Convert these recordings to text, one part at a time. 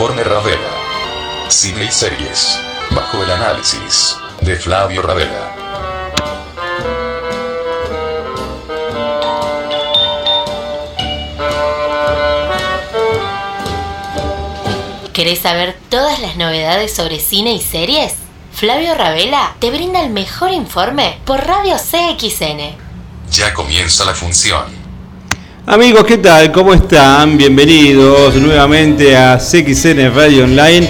informe Ravela. Cine y series. Bajo el análisis de Flavio Ravela. ¿Querés saber todas las novedades sobre cine y series? Flavio Ravela te brinda el mejor informe por Radio CXN. Ya comienza la función. Amigos, ¿qué tal? ¿Cómo están? Bienvenidos nuevamente a CXN Radio Online.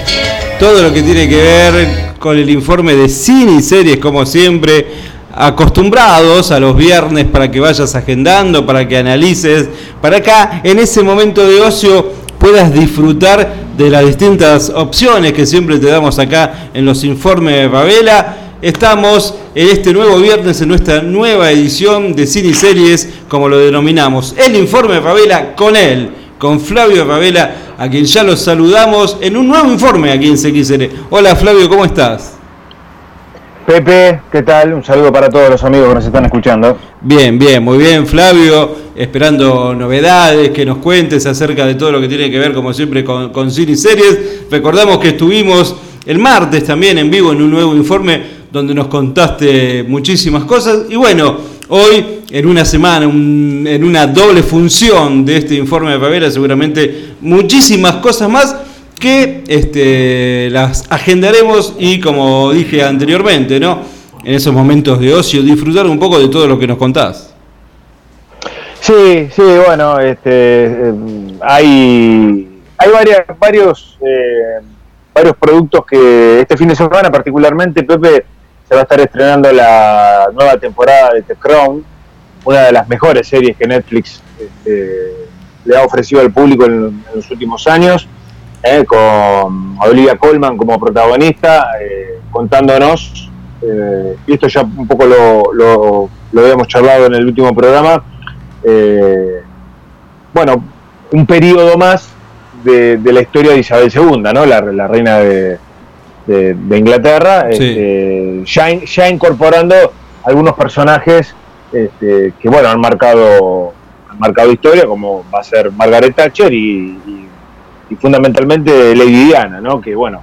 Todo lo que tiene que ver con el informe de cine y series, como siempre, acostumbrados a los viernes para que vayas agendando, para que analices, para acá en ese momento de ocio puedas disfrutar de las distintas opciones que siempre te damos acá en los informes de Ravela. Estamos este nuevo viernes en nuestra nueva edición de Cine y Series, como lo denominamos, el informe de Ravela con él, con Flavio Ravela, a quien ya los saludamos en un nuevo informe aquí en CXN. Hola Flavio, ¿cómo estás? Pepe, ¿qué tal? Un saludo para todos los amigos que nos están escuchando. Bien, bien, muy bien Flavio, esperando novedades, que nos cuentes acerca de todo lo que tiene que ver, como siempre, con, con cine y series. Recordamos que estuvimos el martes también en vivo en un nuevo informe donde nos contaste muchísimas cosas. Y bueno, hoy, en una semana, en una doble función de este informe de Pavela, seguramente muchísimas cosas más que este, las agendaremos y como dije anteriormente, ¿no? En esos momentos de ocio, disfrutar un poco de todo lo que nos contás. Sí, sí, bueno, este, eh, hay, hay varios, eh, varios productos que este fin de semana particularmente, Pepe, se va a estar estrenando la nueva temporada de The Crown, una de las mejores series que Netflix este, le ha ofrecido al público en, los últimos años, eh, con Olivia Colman como protagonista, eh, contándonos, eh, y esto ya un poco lo, lo, habíamos charlado en el último programa, bueno, un periodo más de, la historia de Isabel II, ¿no? la reina de, de- de Inglaterra, Sí. este, ya, in- ya incorporando algunos personajes este, que bueno han marcado, han marcado historia, como va a ser Margaret Thatcher y, y- y fundamentalmente Lady Diana, ¿no? que bueno,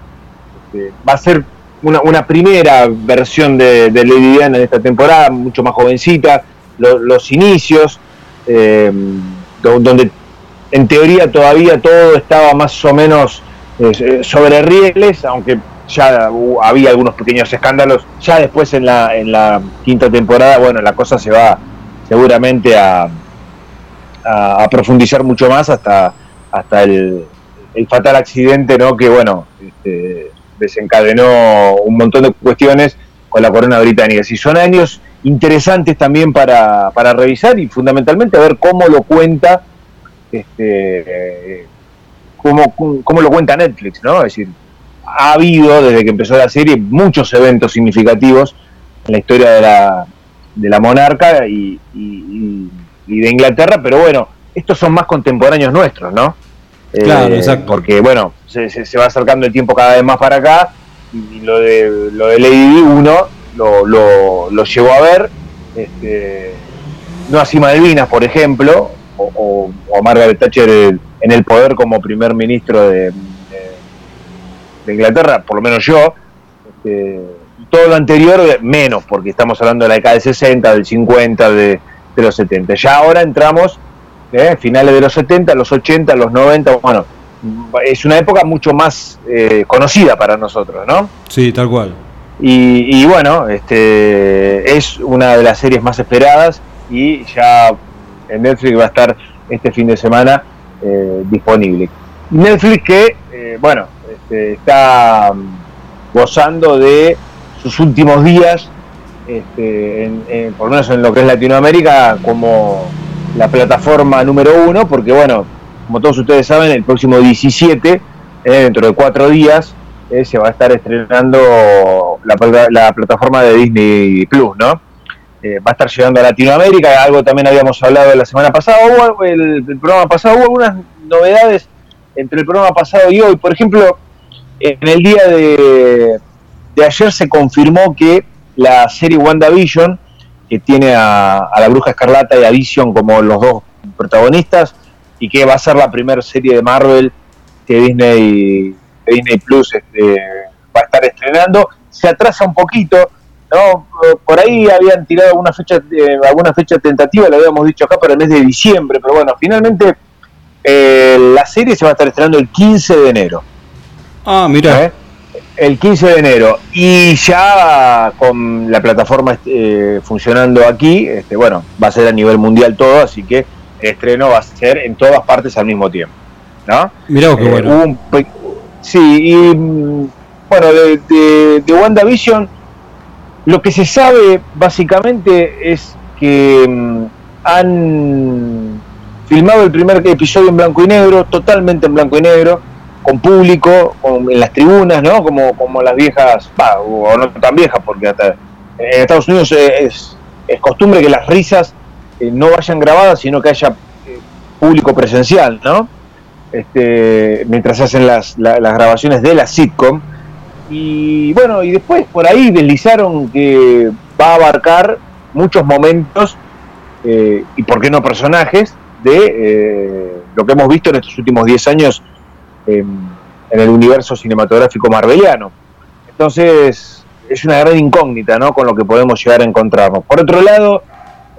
este, va a ser una, una primera versión de, de Lady Diana en esta temporada, mucho más jovencita, lo- los inicios, eh, do- donde en teoría todavía todo estaba más o menos eh, sobre rieles, aunque ya había algunos pequeños escándalos. Ya después en la, en la quinta temporada, bueno, la cosa se va seguramente a, a, profundizar mucho más hasta, hasta el, el fatal accidente, ¿no? Que bueno, este, desencadenó un montón de cuestiones con la corona británica. Si son años interesantes también para, para revisar y fundamentalmente a ver cómo lo cuenta este, eh, cómo, cómo lo cuenta Netflix, ¿no? Es decir, ha habido desde que empezó la serie muchos eventos significativos en la historia de la, de la monarca y, y- de Inglaterra, pero bueno, estos son más contemporáneos nuestros, ¿no? Eh, Claro, exacto. Porque bueno, se, se- se va acercando el tiempo cada vez más para acá y lo de, lo de Lady Di uno lo, lo, lo llegó a ver, este, no así Malvinas, por ejemplo, o, o- o Margaret Thatcher en el poder como primer ministro de, de- Inglaterra, por lo menos yo. Este, todo lo anterior, menos, porque estamos hablando de la década del 60, del 50, de, de los 70. Ya ahora entramos, eh, finales de los 70, los 80, los 90, bueno, es una época mucho más eh, conocida para nosotros, ¿no? Sí, tal cual. Y, y bueno, este es una de las series más esperadas y ya en Netflix va a estar este fin de semana eh, disponible. Netflix que, eh, bueno, está mm, gozando de sus últimos días, este, en- por lo menos en lo que es Latinoamérica, como la plataforma número uno, porque bueno, como todos ustedes saben, el próximo 17, eh, dentro de cuatro días, eh, se va a estar estrenando la, la plataforma de Disney Plus, ¿no? Eh, va a estar llegando a Latinoamérica, algo también habíamos hablado la semana pasada, hubo el, programa pasado, hubo algunas novedades entre el programa pasado y hoy, por ejemplo, en el día de, ayer se confirmó que la serie WandaVision, que tiene a, la Bruja Escarlata y a Vision como los dos protagonistas, y que va a ser la primera serie de Marvel que Disney, Disney Plus este, va a estar estrenando, se atrasa un poquito, ¿no? Por ahí habían tirado alguna fecha, eh, alguna fecha tentativa, lo habíamos dicho acá para el mes de diciembre, pero bueno, finalmente eh, la serie se va a estar estrenando el 15 de enero. Ah, mira. ¿Eh? El 15 de enero. Y ya con la plataforma funcionando aquí, este, bueno, va a ser a nivel mundial todo, así que el estreno va a ser en todas partes al mismo tiempo. ¿no? Mirá qué bueno. sí, y mm, bueno, de, de, de WandaVision lo que se sabe básicamente es que mm, han filmado el primer episodio en blanco y negro, totalmente en blanco y negro, con público, en las tribunas, ¿no? Como, como las viejas, o no tan viejas, porque hasta en Estados Unidos es, es costumbre que las risas eh, no vayan grabadas, sino que haya eh, público presencial, ¿no? Este, mientras hacen las, las grabaciones de la sitcom. Y bueno, y después por ahí deslizaron que va a abarcar muchos momentos eh, y por qué no personajes de lo que hemos visto en estos últimos 10 años en el universo cinematográfico marbeliano. Entonces es una gran incógnita ¿no? con lo que podemos llegar a encontrarnos. Por otro lado,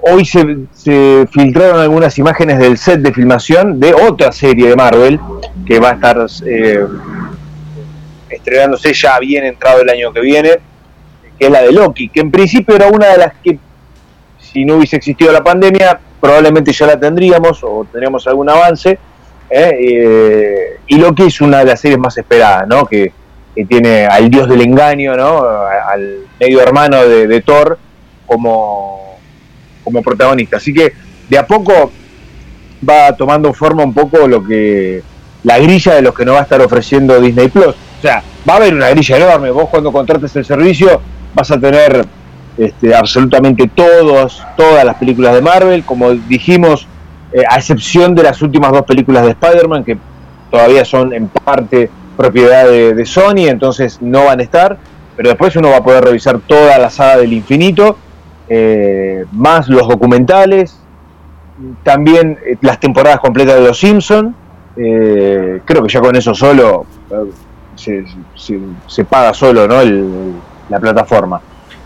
hoy se, se, filtraron algunas imágenes del set de filmación de otra serie de Marvel que va a estar eh, estrenándose ya bien entrado el año que viene, que es la de Loki, que en principio era una de las que, si no hubiese existido la pandemia, probablemente ya la tendríamos o tendríamos algún avance. ¿Eh? Y Loki es una de las series más esperadas, ¿no? Que, tiene al dios del engaño, ¿no? Al medio hermano de, Thor como, como protagonista. Así que de a poco va tomando forma un poco lo que la grilla de los que nos va a estar ofreciendo Disney Plus. O sea, va a haber una grilla enorme. Vos cuando contrates el servicio vas a tener este, absolutamente todos, todas las películas de Marvel, como dijimos, eh, a excepción de las últimas dos películas de Spider-Man, que todavía son en parte propiedad de, Sony, entonces no van a estar, pero después uno va a poder revisar toda la saga del infinito, eh, más los documentales, también eh, las temporadas completas de Los Simpsons, creo que ya con eso solo se, paga solo ¿no? la plataforma.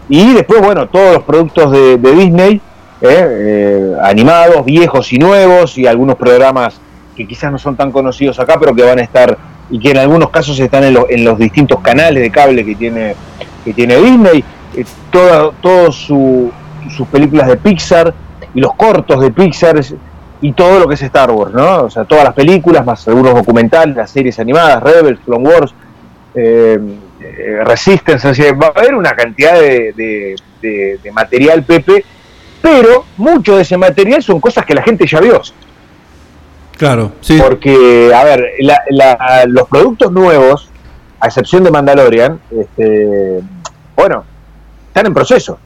Y después, bueno, todos los productos de, Disney, ¿eh? Eh, animados, viejos y nuevos, y algunos programas que quizás no son tan conocidos acá, pero que van a estar, y que en algunos casos están en, en los distintos canales de cable que tiene, que tiene Disney, eh, todas sus películas de Pixar y los cortos de Pixar y todo lo que es Star Wars, ¿no? O sea, todas las películas, más algunos documentales, las series animadas, Rebels, Clone Wars, eh, eh, Resistance, va a haber una cantidad de, material Pepe, pero mucho de ese material son cosas que la gente ya vio. Claro, sí. Porque, a ver, los productos nuevos, a excepción de Mandalorian, este, bueno, están en proceso.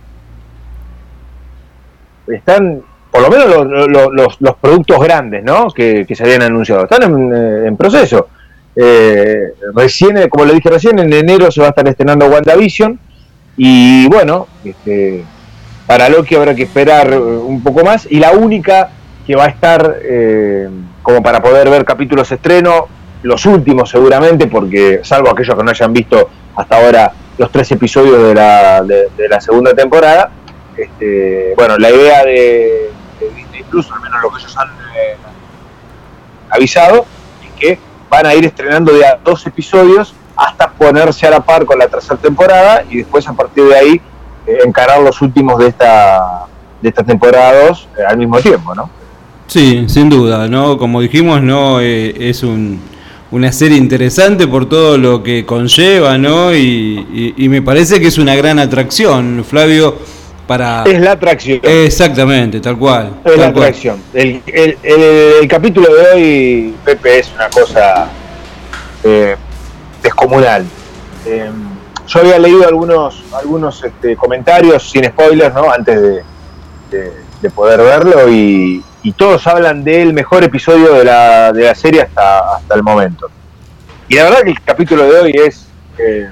Están, por lo menos los, productos grandes, ¿no? Que, se habían anunciado, están en, en proceso. Eh, recién, como le dije recién, en enero se va a estar estrenando WandaVision. Y bueno, este, para Loki habrá que esperar eh, un poco más. Y la única que va a estar eh, como para poder ver capítulos estreno, los últimos seguramente, porque salvo aquellos que no hayan visto hasta ahora los tres episodios de la, de, la segunda temporada, este, bueno, la idea de, Disney Plus, al menos lo que ellos han avisado, es que van a ir estrenando de a dos episodios hasta ponerse a la par con la tercera temporada y después a partir de ahí eh, encarar los últimos de esta de esta temporada 2 eh, al mismo tiempo, ¿no? Sí, sin duda, ¿no? Como dijimos, no eh, es un, una serie interesante por todo lo que conlleva, ¿no? Y, y, me parece que es una gran atracción, Flavio, para... Es la atracción. Exactamente, tal cual. Es tal la cual. atracción. El, el- el- el capítulo de hoy, Pepe, es una cosa eh, descomunal. Yo había leído algunos, algunos este, comentarios sin spoilers, ¿no? Antes de, de- de poder verlo y, y todos hablan del mejor episodio de la, de la serie hasta, hasta el momento. Y la verdad que el capítulo de hoy es, eh,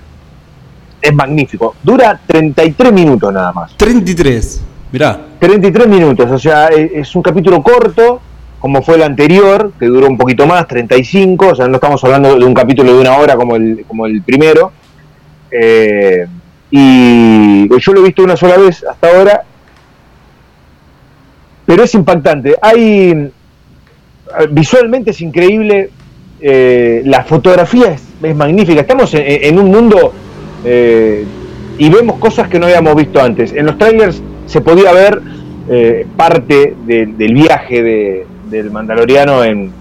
es magnífico. Dura 33 minutos nada más. 33, mirá. 33 minutos, o sea, e- es un capítulo corto, como fue el anterior, que duró un poquito más, 35, o sea, no estamos hablando de un capítulo de una hora como el, como el primero. Eh, y yo lo he visto una sola vez hasta ahora, pero es impactante. Hay visualmente es increíble, eh, la fotografía es, magnífica. Estamos en, en un mundo eh, y vemos cosas que no habíamos visto antes. En los trailers se podía ver parte de- del viaje de- del Mandaloriano en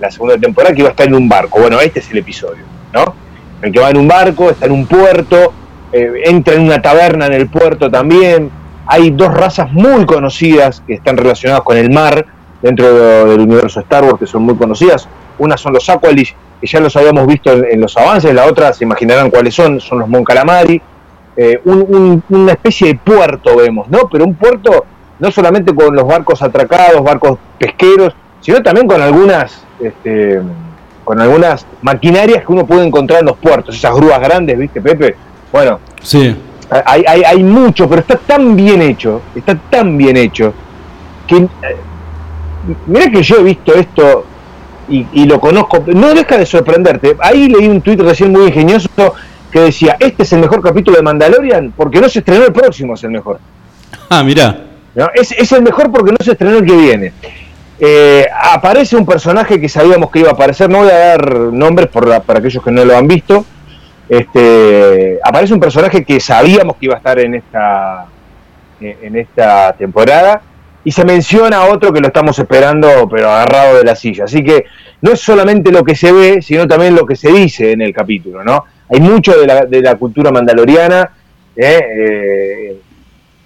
la segunda temporada que iba a estar en un barco. Bueno, este es el episodio, ¿no? El que va en un barco, está en un puerto, eh, entra en una taberna en el puerto también. Hay dos razas muy conocidas que están relacionadas con el mar dentro de- del universo Star Wars que son muy conocidas. Una son los Aqualish, que ya los habíamos visto en, los avances, la otra se imaginarán cuáles son, son los Mon Calamari. Eh, un- un- una especie de puerto vemos, ¿no? Pero un puerto no solamente con los barcos atracados, barcos pesqueros, sino también con algunas, este, con algunas maquinarias que uno puede encontrar en los puertos, esas grúas grandes, ¿viste, Pepe? Bueno, Sí. hay, hay, hay mucho, pero está tan bien hecho, está tan bien hecho, que eh, mira que yo he visto esto y, y lo conozco, no deja de sorprenderte. Ahí leí un tuit recién muy ingenioso que decía, este es el mejor capítulo de Mandalorian porque no se estrenó el próximo, es el mejor. Ah, mirá. ¿no? Es, es el mejor porque no se estrenó el que viene. Eh, aparece un personaje que sabíamos que iba a aparecer, no voy a dar nombres para aquellos que no lo han visto. Este, aparece un personaje que sabíamos que iba a estar en esta, eh, en esta temporada y se menciona otro que lo estamos esperando pero agarrado de la silla. Así que no es solamente lo que se ve, sino también lo que se dice en el capítulo. ¿no? Hay mucho de la, de la cultura mandaloriana. Eh,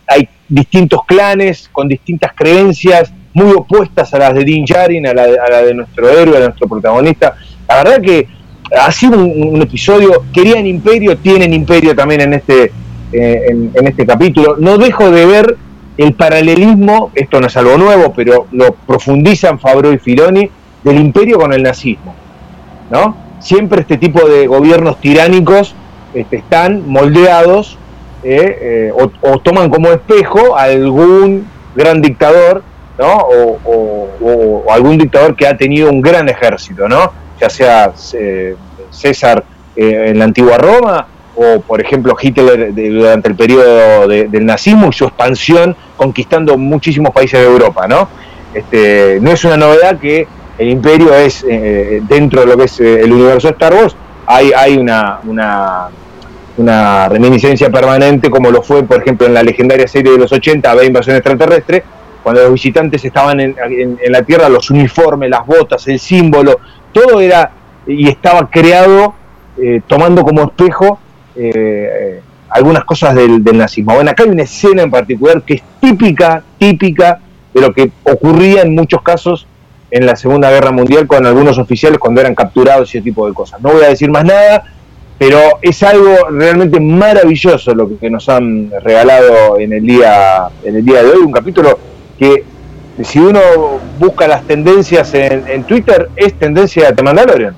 hay distintos clanes con distintas creencias muy opuestas a las de Din Djarin, a la, de- a la de nuestro héroe, a nuestro protagonista. La verdad que ha sido un, un episodio, querían imperio, tienen imperio también en este, eh, en, en este capítulo. No dejo de ver el paralelismo, esto no es algo nuevo, pero lo profundizan Fabro y Filoni, del imperio con el nazismo. ¿no? Siempre este tipo de gobiernos tiránicos este, están moldeados eh, eh, o, o toman como espejo a algún gran dictador, ¿no? O, algún dictador que ha tenido un gran ejército, ¿no? Ya sea eh, César eh, en la antigua Roma o, por ejemplo, Hitler de- durante el periodo de- del nazismo y su expansión conquistando muchísimos países de Europa, ¿no? Este, no es una novedad que el imperio es, eh, dentro de lo que es eh, el universo Star Wars, hay, hay una, una, reminiscencia permanente como lo fue, por ejemplo, en la legendaria serie de los 80, Ave Invasión Extraterrestre, cuando los visitantes estaban en, la Tierra, los uniformes, las botas, el símbolo, todo era y estaba creado eh, tomando como espejo eh, algunas cosas del, del nazismo. Bueno, acá hay una escena en particular que es típica, típica de lo que ocurría en muchos casos en la Segunda Guerra Mundial con algunos oficiales cuando eran capturados y ese tipo de cosas. No voy a decir más nada, pero es algo realmente maravilloso lo que nos han regalado en el día, en el día de hoy, un capítulo que si uno busca las tendencias en, en Twitter es tendencia de Mandalorian.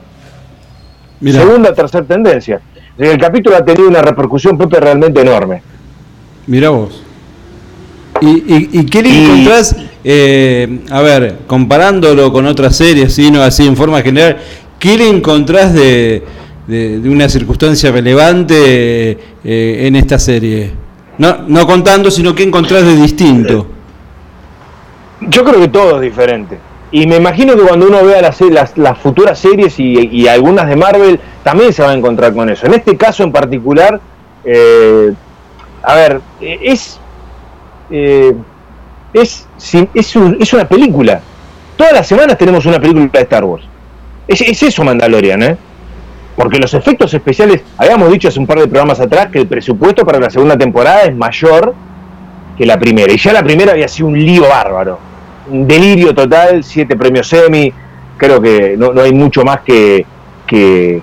Mirá. Segunda tercera tendencia. El capítulo ha tenido una repercusión, Pepe, realmente enorme. Mirá vos. ¿Y, y, y qué le Y- encontrás? eh, a ver, comparándolo con otras series, ¿sí? no así en forma general, ¿qué le encontrás de, de- de una circunstancia relevante eh, en esta serie? No, no contando, sino qué encontrás de distinto. Yo creo que todo es diferente. Y me imagino que cuando uno vea las, las, las futuras series y, y algunas de Marvel, también se va a encontrar con eso. En este caso en particular, eh, a ver, eh, es, eh, es, es, un- es una película. Todas las semanas tenemos una película de Star Wars. Es, es eso Mandalorian, ¿eh? Porque los efectos especiales, habíamos dicho hace un par de programas atrás que el presupuesto para la segunda temporada es mayor que la primera. Y ya la primera había sido un lío bárbaro. Un delirio total, siete premios semi. Creo que no, no hay mucho más que, que,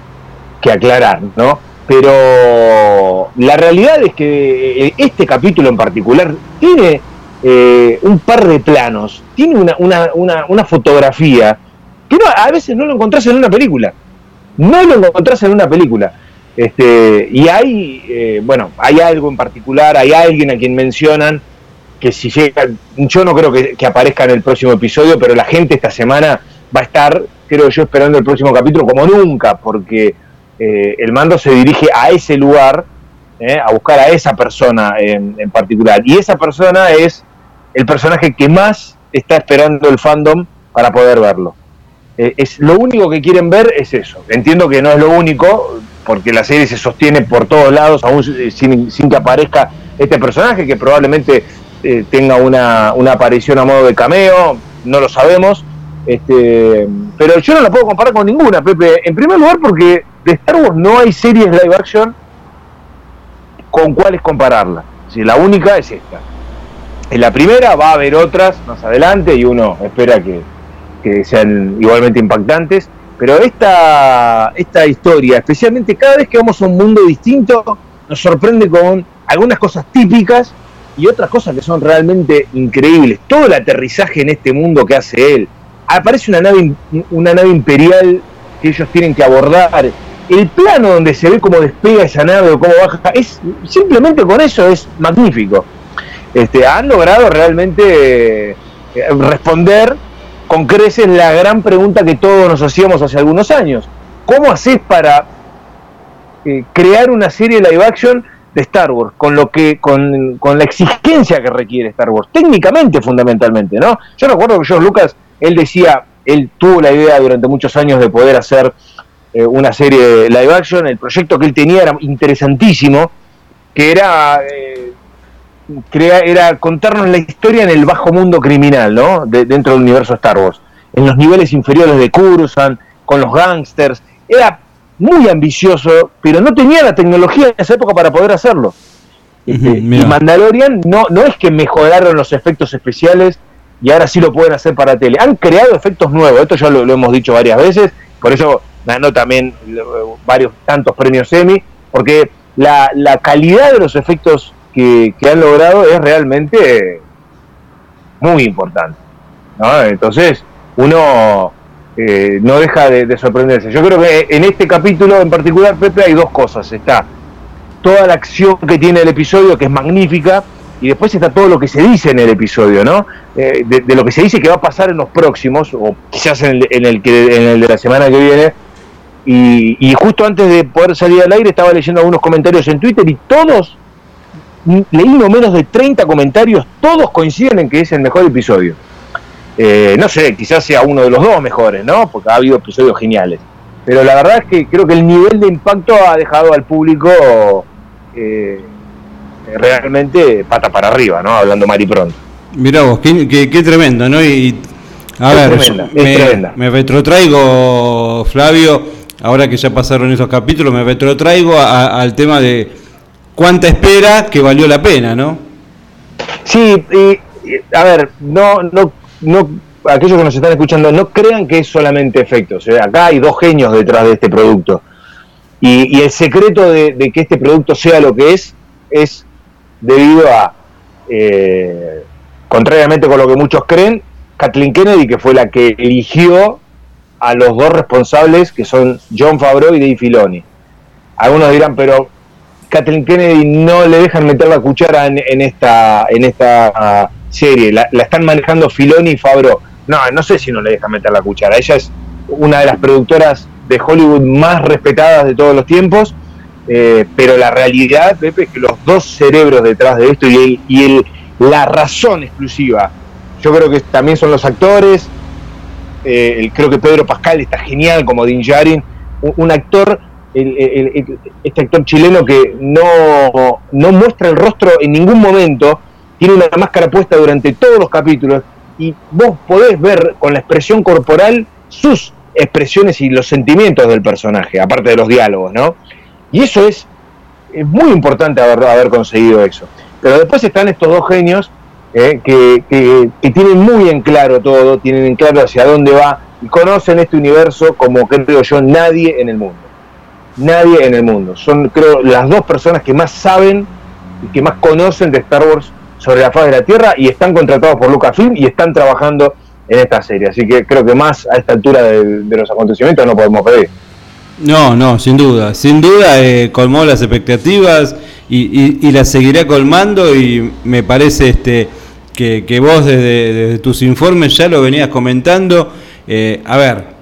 que aclarar, ¿no? Pero la realidad es que eh, este capítulo en particular tiene eh, un par de planos, tiene una, una, una, una fotografía que no, a veces no lo encontrás en una película. No lo encontrás en una película. Este, y hay, eh, bueno, hay algo en particular, hay alguien a quien mencionan que si llega, yo no creo que, aparezca en el próximo episodio, pero la gente esta semana va a estar, creo yo, esperando el próximo capítulo como nunca, porque eh, el mando se dirige a ese lugar, eh, a buscar a esa persona en, en particular. Y esa persona es el personaje que más está esperando el fandom para poder verlo. Es lo único que quieren ver es eso. Entiendo que no es lo único, porque la serie se sostiene por todos lados, aún sin, sin que aparezca este personaje, que probablemente eh, tenga una, una, aparición a modo de cameo, no lo sabemos. Este, pero yo no la puedo comparar con ninguna, Pepe. En primer lugar, porque de Star Wars no hay series live action con cuáles compararla. Si la única es esta. En la primera va a haber otras más adelante y uno espera que, que sean igualmente impactantes. Pero esta, esta historia, especialmente cada vez que vamos a un mundo distinto, nos sorprende con algunas cosas típicas y otras cosas que son realmente increíbles. Todo el aterrizaje en este mundo que hace él. Aparece una nave, una nave imperial que ellos tienen que abordar. El plano donde se ve cómo despega esa nave o cómo baja, es simplemente con eso es magnífico. Este, han logrado realmente eh, responder con creces la gran pregunta que todos nos hacíamos hace algunos años. ¿Cómo haces para eh, crear una serie live action de Star Wars con lo que con, con, la exigencia que requiere Star Wars técnicamente fundamentalmente no yo recuerdo que George Lucas él decía él tuvo la idea durante muchos años de poder hacer eh, una serie live action. El proyecto que él tenía era interesantísimo que era eh, crea, era contarnos la historia en el bajo mundo criminal no de, dentro del universo Star Wars en los niveles inferiores de Coruscant con los gangsters era muy ambicioso, pero no tenía la tecnología en esa época para poder hacerlo. Este, y Mandalorian no, no es que mejoraron los efectos especiales y ahora sí lo pueden hacer para tele. Han creado efectos nuevos, esto ya lo, lo hemos dicho varias veces, por eso ganó también varios tantos premios Emmy, porque la, la calidad de los efectos que, han logrado es realmente muy importante. ¿no? Entonces, uno eh, no deja de, de, sorprenderse. Yo creo que en este capítulo en particular, Pepe, hay dos cosas. Está toda la acción que tiene el episodio, que es magnífica, y después está todo lo que se dice en el episodio, ¿no? Eh, de, lo que se dice que va a pasar en los próximos, o quizás en el, que, en el de la semana que viene. Y, justo antes de poder salir al aire estaba leyendo algunos comentarios en Twitter y todos, leí no menos de 30 comentarios, todos coinciden en que es el mejor episodio. Eh, no sé, quizás sea uno de los dos mejores, ¿no? Porque ha habido episodios geniales. Pero la verdad es que creo que el nivel de impacto ha dejado al público eh, realmente pata para arriba, ¿no? Hablando mal y pronto. Mirá vos, qué, qué, qué tremendo, ¿no? Y, a es ver, tremenda, me, es tremenda. me retrotraigo, Flavio, ahora que ya pasaron esos capítulos, me retrotraigo a, al tema de cuánta espera que valió la pena, ¿no? Sí, y, a ver, no, no no, aquellos que nos están escuchando, no crean que es solamente efectos. ¿eh? Acá hay dos genios detrás de este producto. Y, el secreto de, de, que este producto sea lo que es, es debido a, eh, contrariamente con lo que muchos creen, Kathleen Kennedy, que fue la que eligió a los dos responsables, que son John Favreau y Dave Filoni. Algunos dirán, pero Kathleen Kennedy no le dejan meter la cuchara en, en esta, en esta uh, serie, la, la, están manejando Filoni y Fabro. No, no sé si no le dejan meter la cuchara. Ella es una de las productoras de Hollywood más respetadas de todos los tiempos, eh, pero la realidad, Pepe, es que los dos cerebros detrás de esto y, y la razón exclusiva, yo creo que también son los actores, eh, creo que Pedro Pascal está genial como Din Djarin, un, un actor el, el, este actor chileno que no, no muestra el rostro en ningún momento, tiene una máscara puesta durante todos los capítulos y vos podés ver con la expresión corporal sus expresiones y los sentimientos del personaje, aparte de los diálogos, ¿no? Y eso es, es muy importante haber, haber conseguido eso. Pero después están estos dos genios eh, que, que, que tienen muy en claro todo, tienen en claro hacia dónde va y conocen este universo como creo yo nadie en el mundo. Nadie en el mundo. Son creo las dos personas que más saben y que más conocen de Star Wars sobre la faz de la Tierra y están contratados por Lucasfilm y están trabajando en esta serie. Así que creo que más a esta altura de, los acontecimientos no podemos pedir. No, no, sin duda. Sin duda eh, colmó las expectativas y, y, las seguirá colmando y me parece este que, que vos desde, desde, tus informes ya lo venías comentando. Eh, a ver,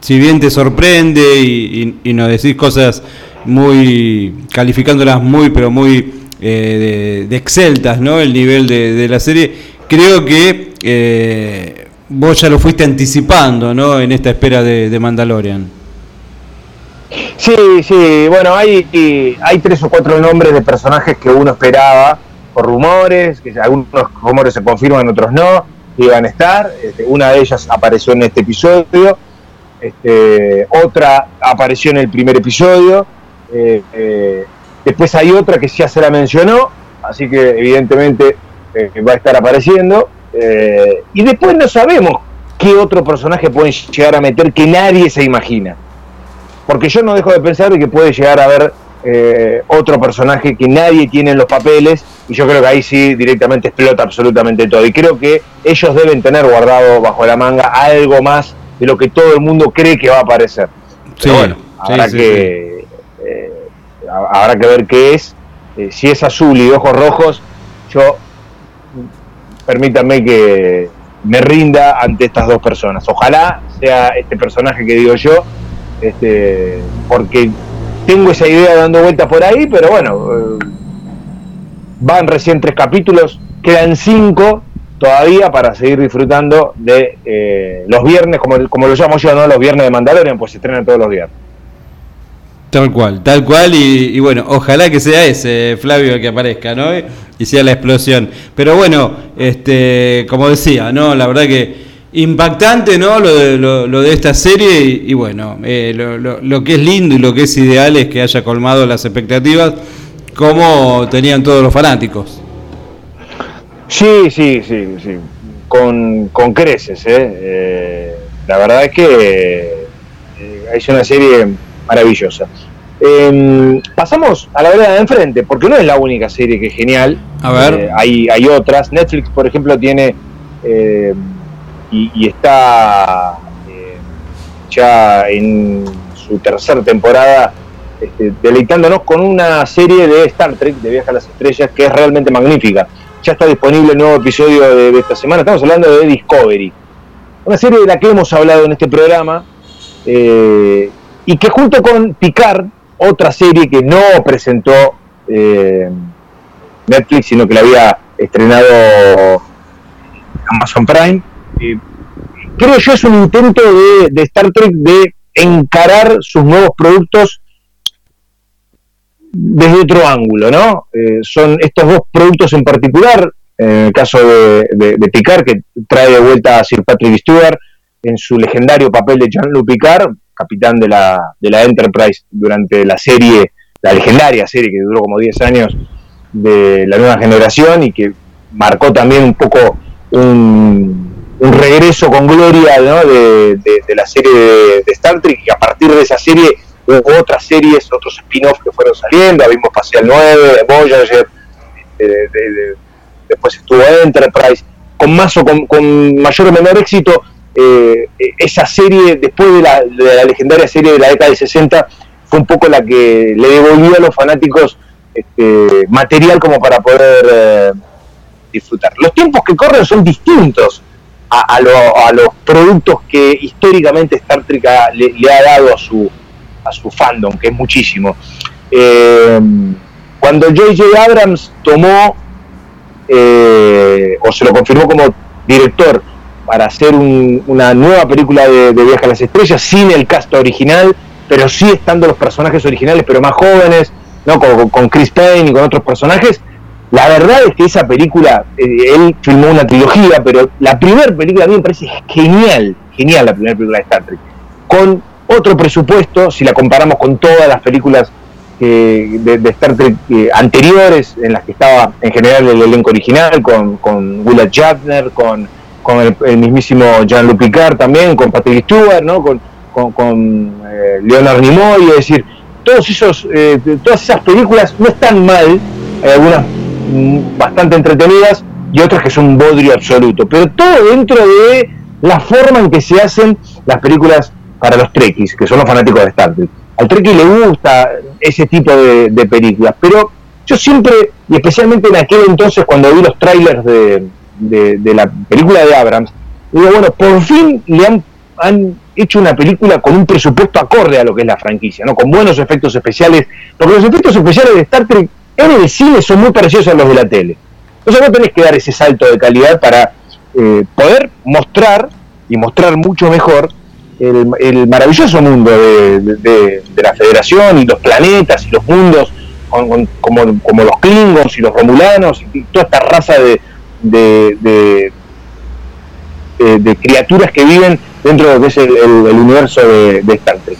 si bien te sorprende y, y, nos decís cosas muy, calificándolas muy, pero muy eh, de, exceltas, ¿no? El nivel de, la serie, creo que eh, vos ya lo fuiste anticipando, ¿no? En esta espera de, Mandalorian. Sí, sí, bueno, hay, hay tres o cuatro nombres de personajes que uno esperaba por rumores, que algunos rumores se confirman, otros no, iban a estar. Este, una de ellas apareció en este episodio, este, otra apareció en el primer episodio, eh, eh, después hay otra que ya se la mencionó, así que evidentemente eh, va a estar apareciendo. Y después no sabemos qué otro personaje pueden llegar a meter que nadie se imagina porque yo no dejo de pensar de que puede llegar a haber otro personaje que nadie tiene en los papeles y yo creo que ahí sí directamente explota absolutamente todo y creo que ellos deben tener guardado bajo la manga algo más de lo que todo el mundo cree que va a aparecer. Sí, Pero bueno, habrá sí, que sí. Eh, habrá que ver qué es. Eh, si es azul y ojos rojos, yo permítanme que me rinda ante estas dos personas. Ojalá sea este personaje que digo yo, este, porque tengo esa idea dando vueltas por ahí, pero bueno, eh, van recién tres capítulos, quedan cinco todavía para seguir disfrutando de eh, los viernes, como, como lo llamo yo, ¿no? Los viernes de Mandalorian, pues se estrenan todos los viernes. Tal cual, tal cual, y, bueno, ojalá que sea ese, Flavio, el que aparezca, ¿no? Y sea la explosión. Pero bueno, este, como decía, ¿no? La verdad que impactante no lo de, lo, de esta serie y, bueno eh, lo, lo, lo, que es lindo y lo que es ideal es que haya colmado las expectativas como tenían todos los fanáticos sí sí sí sí. Con, con creces ¿eh? Eh, la verdad es que eh, es una serie maravillosa. Em, pasamos a la verdad de enfrente porque no es la única serie que es genial. A ver. Eh, hay, hay otras. Netflix por ejemplo tiene eh, y, y está eh, ya en su tercera temporada este, deleitándonos con una serie de Star Trek de Viaje a las Estrellas que es realmente magnífica. Ya está disponible el nuevo episodio de, esta semana. Estamos hablando de Discovery, una serie de la que hemos hablado en este programa eh, y que junto con Picard, otra serie que no presentó eh, Netflix, sino que la había estrenado Amazon Prime, eh, creo yo es un intento de, de, Star Trek de encarar sus nuevos productos desde otro ángulo, ¿no? Eh, son estos dos productos en particular, en el caso de, de, Picard, que trae de vuelta a Sir Patrick Stewart en su legendario papel de Jean-Luc Picard, capitán de la, de la Enterprise durante la serie, la legendaria serie que duró como 10 años de la nueva generación y que marcó también un poco un, un regreso con gloria ¿no? de, la serie de, de, Star Trek y a partir de esa serie hubo otras series, otros spin-offs que fueron saliendo, vimos Espacial 9, Voyager, de, después estuvo Enterprise, con más o con, mayor o menor éxito, eh, esa serie, después de la, de legendaria serie de la década de 60, fue un poco la que le devolvió a los fanáticos este, material como para poder eh, disfrutar. Los tiempos que corren son distintos a, a, lo, a, los productos que históricamente Star Trek ha, le, le, ha dado a su, a su fandom, que es muchísimo. Eh, cuando J.J. Abrams tomó, eh, o se lo confirmó como director, para hacer un, una nueva película de, de, Viaje a las Estrellas, sin el cast original, pero sí estando los personajes originales, pero más jóvenes, ¿no? con, con Chris Payne y con otros personajes, la verdad es que esa película, eh, él filmó una trilogía, pero la primera película a mí me parece genial, genial la primera película de Star Trek. Con otro presupuesto, si la comparamos con todas las películas que de, Star Trek eh, anteriores, en las que estaba en general el elenco original, con, con Willard Shatner, con, con el, mismísimo Jean-Luc Picard también, con Patrick Stewart, ¿no? con, con, eh, Leonard Nimoy, es decir, todos esos, eh, todas esas películas no están mal, hay algunas mm, bastante entretenidas y otras que son un bodrio absoluto, pero todo dentro de la forma en que se hacen las películas para los trekkies, que son los fanáticos de Star Trek. Al trekkie le gusta ese tipo de, películas, pero yo siempre, y especialmente en aquel entonces cuando vi los trailers de, de, la película de Abrams, digo, bueno, por fin le han, han hecho una película con un presupuesto acorde a lo que es la franquicia, ¿no? con buenos efectos especiales, porque los efectos especiales de Star Trek en el cine son muy parecidos a los de la tele. Entonces no tenés que dar ese salto de calidad para eh, poder mostrar y mostrar mucho mejor el, maravilloso mundo de, la Federación y los planetas y los mundos como, como, los Klingons y los Romulanos y toda esta raza de, de, criaturas que viven dentro de lo que es el, universo de, Star Trek.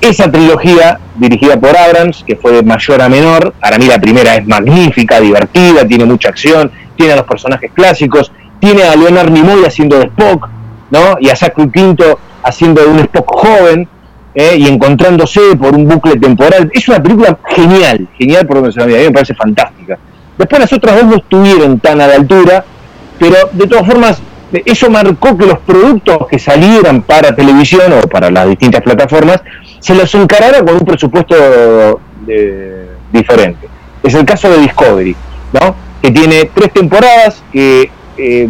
Esa trilogía, dirigida por Abrams, que fue de mayor a menor, para mí la primera es magnífica, divertida, tiene mucha acción, tiene a los personajes clásicos, tiene a Leonard Nimoy haciendo de Spock, ¿no? y a Zachary Quinto haciendo un Spock joven ¿eh? y encontrándose por un bucle temporal. Es una película genial, genial por donde se la a mí me parece fantástica. Después las otras dos no estuvieron tan a la altura, pero de todas formas eso marcó que los productos que salieran para televisión o para las distintas plataformas se los encarara con un presupuesto eh, diferente. Es el caso de Discovery, ¿no? que tiene tres temporadas, que eh,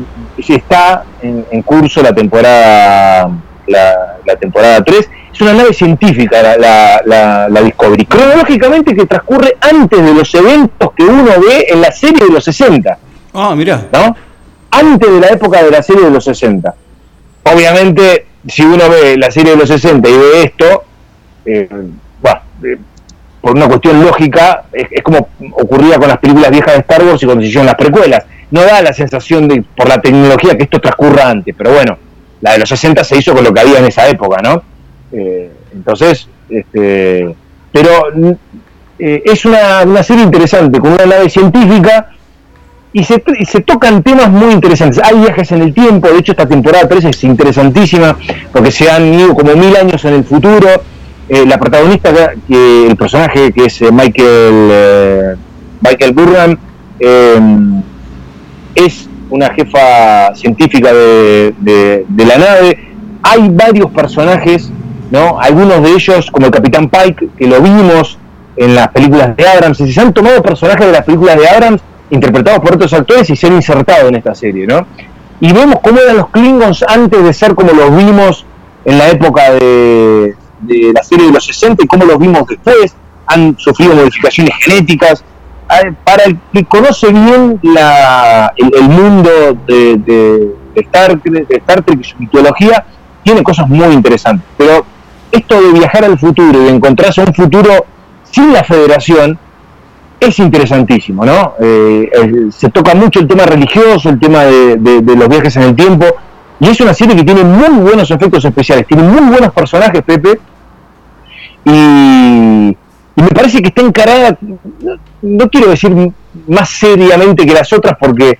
está en curso la temporada la, temporada 3. Es una nave científica la, la, Discovery. Cronológicamente que transcurre antes de los eventos que uno ve en la serie de los 60. Ah, mira. ¿No? Antes de la época de la serie de los 60. Obviamente, si uno ve la serie de los 60 y ve esto, eh, eh, por una cuestión lógica, es, como ocurría con las películas viejas de Star Wars y cuando se hicieron las precuelas. No da la sensación de, por la tecnología, que esto transcurra antes, pero bueno, la de los 60 se hizo con lo que había en esa época, ¿no? Eh, entonces, este, pero eh, es una, serie interesante, con una nave científica y se, se, tocan temas muy interesantes. Hay viajes en el tiempo, de hecho esta temporada 3 es interesantísima porque se han ido como mil años en el futuro. Eh, la protagonista, el personaje que es Michael, Michael Burnham, es una jefa científica de, la nave. Hay varios personajes, ¿no? Algunos de ellos, como el Capitán Pike, que lo vimos en las películas de Abrams, y se han tomado personajes de las películas de Abrams interpretados por otros actores y se han insertado en esta serie, ¿no? Y vemos cómo eran los Klingons antes de ser como los vimos en la época de, de la serie de los 60 y cómo los vimos después, han sufrido modificaciones genéticas, para el que conoce bien el, mundo de, Star, Trek y su mitología, tiene cosas muy interesantes. Pero esto de viajar al futuro y de encontrarse un futuro sin la federación es interesantísimo, ¿no? Eh, se toca mucho el tema religioso, el tema de, los viajes en el tiempo, y es una serie que tiene muy buenos efectos especiales, tiene muy buenos personajes, Pepe, y, y me parece que está encarada, no, quiero decir más seriamente que las otras, porque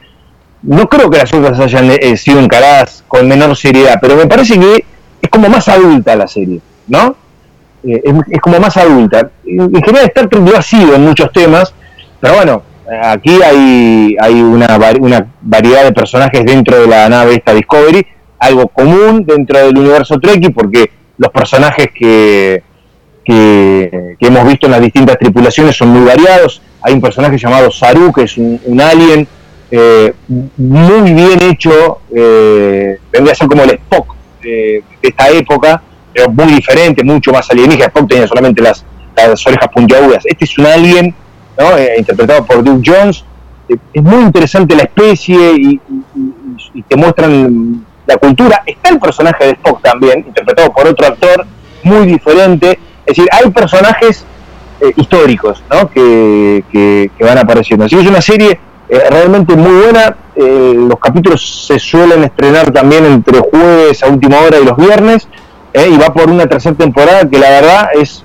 no creo que las otras hayan eh, sido encaradas con menor seriedad, pero me parece que es como más adulta la serie, ¿no? Eh, es, como más adulta. En, general Star Trek lo ha sido en muchos temas, pero bueno, aquí hay, hay una, una variedad de personajes dentro de la nave esta Discovery, algo común dentro del universo Trekkie, porque los personajes que que, hemos visto en las distintas tripulaciones son muy variados. Hay un personaje llamado Saru, que es un, alien eh, muy bien hecho, eh, vendría a ser como el Spock de, esta época, pero muy diferente, mucho más alienígena. Spock tenía solamente las, orejas puntiagudas. Este es un alien eh, interpretado por Duke Jones. Es muy interesante la especie y te muestran la cultura. Está el personaje de Spock también, interpretado por otro actor muy diferente es decir, hay personajes eh, históricos ¿no? que, que, van apareciendo. Así que es una serie eh, realmente muy buena. Eh, los capítulos se suelen estrenar también entre jueves a última hora y los viernes. y va por una tercera temporada que la verdad es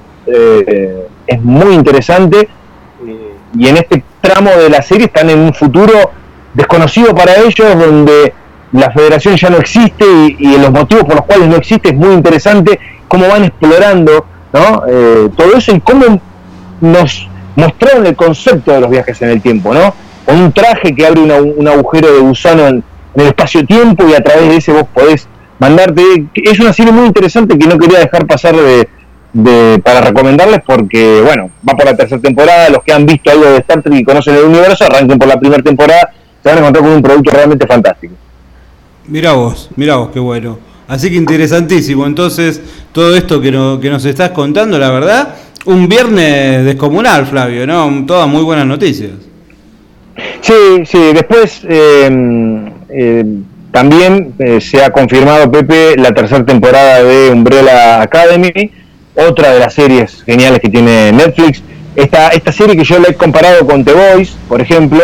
es muy interesante y en este tramo de la serie están en un futuro desconocido para ellos, donde la federación ya no existe y, los motivos por los cuales no existe es muy interesante, cómo van explorando ¿no? Eh, todo eso y cómo nos mostraron el concepto de los viajes en el tiempo, ¿no? Con un traje que abre un agujero de gusano en, el espacio-tiempo y a través de ese vos podés mandarte. Es una serie muy interesante que no quería dejar pasar de, para recomendarles porque, bueno, va por la tercera temporada. Los que han visto algo de Star Trek y conocen el universo, arranquen por la primera temporada, se van a encontrar con un producto realmente fantástico. Mira vos, mira vos, qué bueno. Así que interesantísimo. Entonces, todo esto que, que nos estás contando, la verdad, un viernes descomunal, Flavio, ¿no? Todas muy buenas noticias. Sí, sí, después eh, eh, también se ha confirmado, Pepe, la tercera temporada de Umbrella Academy, otra de las series geniales que tiene Netflix. Esta, esta serie que yo la he comparado con The Voice, por ejemplo,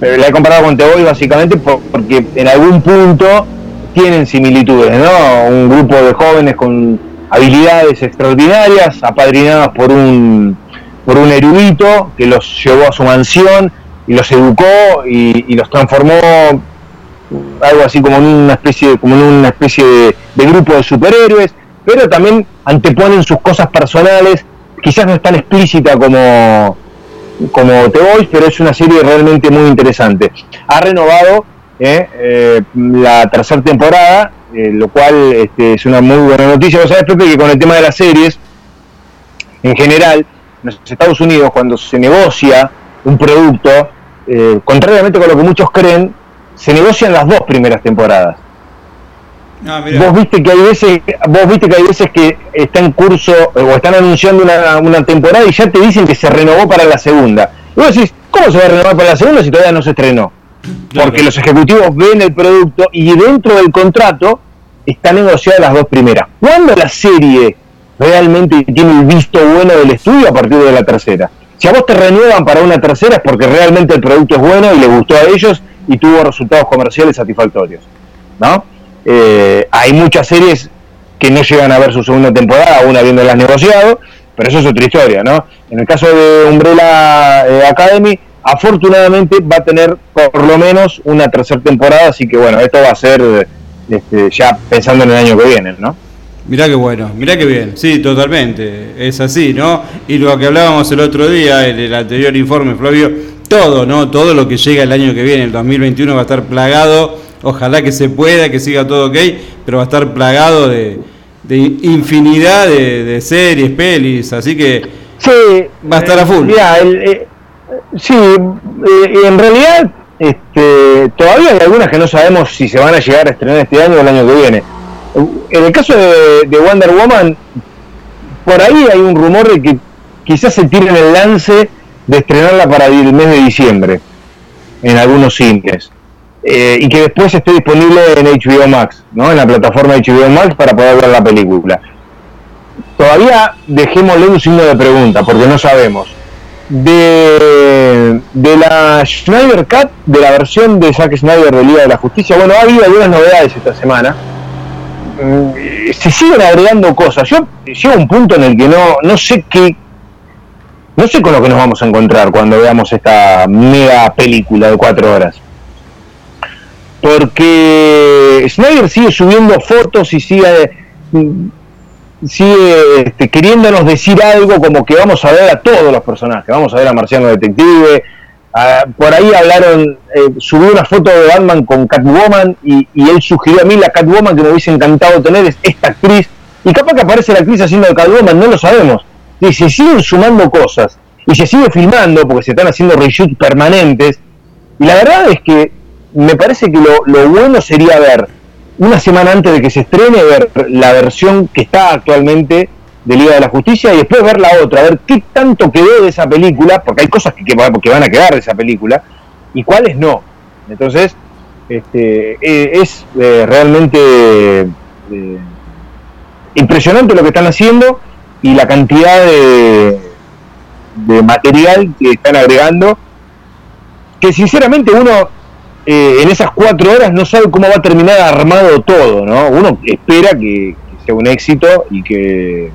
la he comparado con The Voice básicamente porque en algún punto tienen similitudes, ¿no? Un grupo de jóvenes con habilidades extraordinarias, apadrinadas por un, por un erudito que los llevó a su mansión y los educó y, los transformó algo así como en una especie, como en una especie de, de grupo de superhéroes, pero también anteponen sus cosas personales, quizás no es tan explícita como, como The Voice, pero es una serie realmente muy interesante. Ha renovado la tercera temporada, eh, lo cual este, es una muy buena noticia. Vos sabés, Pepe, que con el tema de las series, en general, en los Estados Unidos, cuando se negocia un producto, contrariamente con lo que muchos creen, se negocian las dos primeras temporadas. Ah, vos viste que hay veces, vos viste que hay veces que está en curso o están anunciando una, una, temporada y ya te dicen que se renovó para la segunda. Y vos decís, ¿cómo se va a renovar para la segunda si todavía no se estrenó? Porque los ejecutivos ven el producto y dentro del contrato están negociadas las dos primeras. ¿Cuándo la serie realmente tiene el visto bueno del estudio a partir de la tercera? Si a vos te renuevan para una tercera es porque realmente el producto es bueno y le gustó a ellos y tuvo resultados comerciales satisfactorios. ¿no? Eh, hay muchas series que no llegan a ver su segunda temporada, aún habiéndolas negociado, pero eso es otra historia, ¿no? En el caso de Umbrella eh, Academy, afortunadamente va a tener por lo menos una tercera temporada, así que bueno, esto va a ser este, ya pensando en el año que viene, ¿no? Mirá qué bueno, mirá qué bien, sí, totalmente, es así, ¿no? Y lo que hablábamos el otro día, en el anterior informe, Flavio, todo, ¿no? Todo lo que llega el año que viene, el 2021 va a estar plagado, ojalá que se pueda, que siga todo ok, pero va a estar plagado de, infinidad de, series, pelis, así que sí, va a estar a full. Eh, sí, eh, en realidad este, todavía hay algunas que no sabemos si se van a llegar a estrenar este año o el año que viene. En el caso de, Wonder Woman, por ahí hay un rumor de que quizás se tiren el lance de estrenarla para el mes de diciembre en algunos cines. Eh, y que después esté disponible en HBO Max, ¿no? en la plataforma HBO Max para poder ver la película. Todavía dejémosle un signo de pregunta, porque no sabemos. De, de la Schneider Cut, de la versión de Zack Snyder de Liga de la Justicia, bueno, ha habido algunas novedades esta semana. Mm, se siguen agregando cosas. Yo llego a un punto en el que no, no sé qué no sé con lo que nos vamos a encontrar cuando veamos esta mega película de cuatro horas. Porque Snyder sigue subiendo fotos y sigue, sigue este, queriéndonos decir algo como que vamos a ver a todos los personajes. Vamos a ver a Marciano Detective. por ahí hablaron, eh, subió una foto de Batman con Catwoman y, y él sugirió a mí la Catwoman que me hubiese encantado tener es esta actriz. Y capaz que aparece la actriz haciendo de Catwoman, no lo sabemos y se siguen sumando cosas y se sigue filmando porque se están haciendo reshoots permanentes. Y la verdad es que me parece que lo, bueno sería ver una semana antes de que se estrene, ver la versión que está actualmente de Liga de la Justicia y después ver la otra, ver qué tanto quedó de esa película, porque hay cosas que, van a quedar de esa película y cuáles no. Entonces, este, eh, es eh, realmente eh, impresionante lo que están haciendo y la cantidad de material que están agregando, que sinceramente uno eh, en esas cuatro horas no sabe cómo va a terminar armado todo, ¿no? Uno espera que, sea un éxito y que,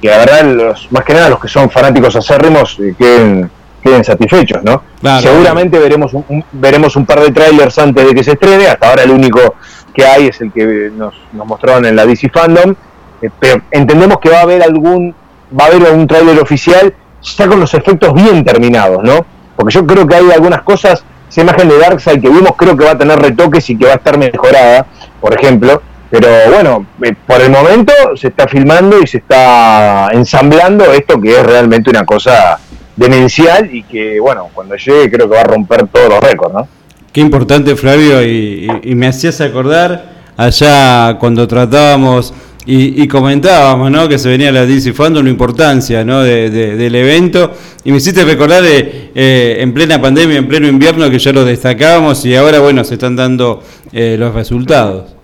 que la verdad, los, más que nada los que son fanáticos acérrimos eh, queden, queden satisfechos, ¿no? Claro. Seguramente veremos un, un- veremos un par de trailers antes de que se estrene, hasta ahora el único que hay es el que nos, nos mostraron en la DC Fandom, eh, pero entendemos que va a haber algún, va a haber algún trailer oficial ya con los efectos bien terminados, ¿no? Porque yo creo que hay algunas cosas, esa imagen de Darkseid que vimos creo que va a tener retoques y que va a estar mejorada, por ejemplo, pero bueno, eh, por el momento se está filmando y se está ensamblando esto que es realmente una cosa demencial y que, bueno, cuando llegue creo que va a romper todos los récords, ¿no? Qué importante, Flavio, y, y- y me hacías acordar allá cuando tratábamos y, y comentábamos ¿no? que se venía la DC Fandom, la importancia ¿no? de- de- del evento, y me hiciste recordar de, eh, en plena pandemia, en pleno invierno, que ya lo destacábamos y ahora, bueno, se están dando eh, los resultados.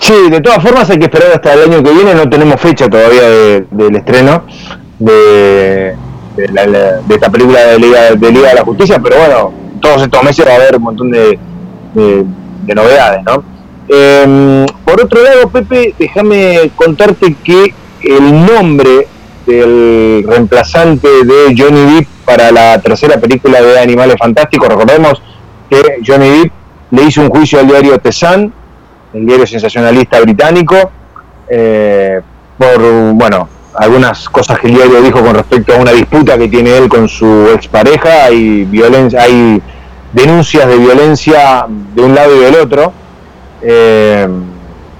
Sí, de todas formas hay que esperar hasta el año que viene, no tenemos fecha todavía de- del estreno de, la- de esta película de Liga, de Liga de la Justicia, pero bueno, todos estos meses va a haber un montón de novedades, ¿no? Eh, por otro lado, Pepe, déjame contarte que el nombre del reemplazante de Johnny Depp para la tercera película de Animales Fantásticos, recordemos que Johnny Depp le hizo un juicio al diario The Sun, el diario sensacionalista británico, eh, por, bueno, algunas cosas que el diario dijo con respecto a una disputa que tiene él con su expareja, hay violencia, hay denuncias de violencia de un lado y del otro, eh,